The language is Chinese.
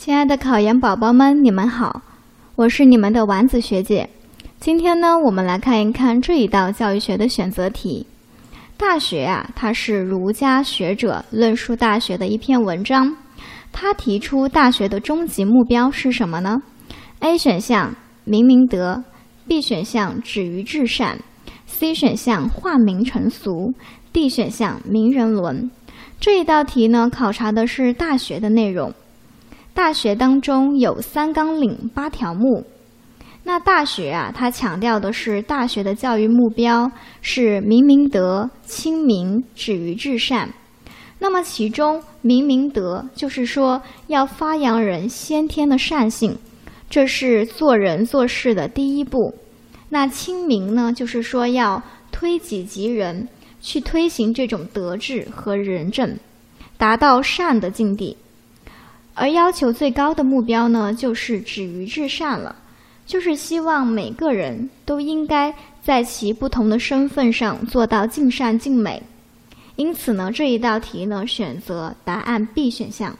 亲爱的考研宝宝们，你们好，我是你们的丸子学姐。今天呢，我们来看一看这一道教育学的选择题。大学啊，它是儒家学者论述大学的一篇文章。他提出大学的终极目标是什么呢？A 选项明明德，B 选项止于至善，C 选项化名成俗，D 选项名人伦。这一道题呢，考察的是大学的内容。大学当中有三纲领八条目，那大学啊，它强调的是大学的教育目标是明明德、亲民、止于至善。那么其中明明德就是说要发扬人先天的善性，这是做人做事的第一步。那亲民呢，就是说要推己及人，去推行这种德治和仁政，达到善的境地。而要求最高的目标呢，就是止于至善了，就是希望每个人都应该在其不同的身份上做到尽善尽美。因此呢，这一道题呢，选择答案 B 选项。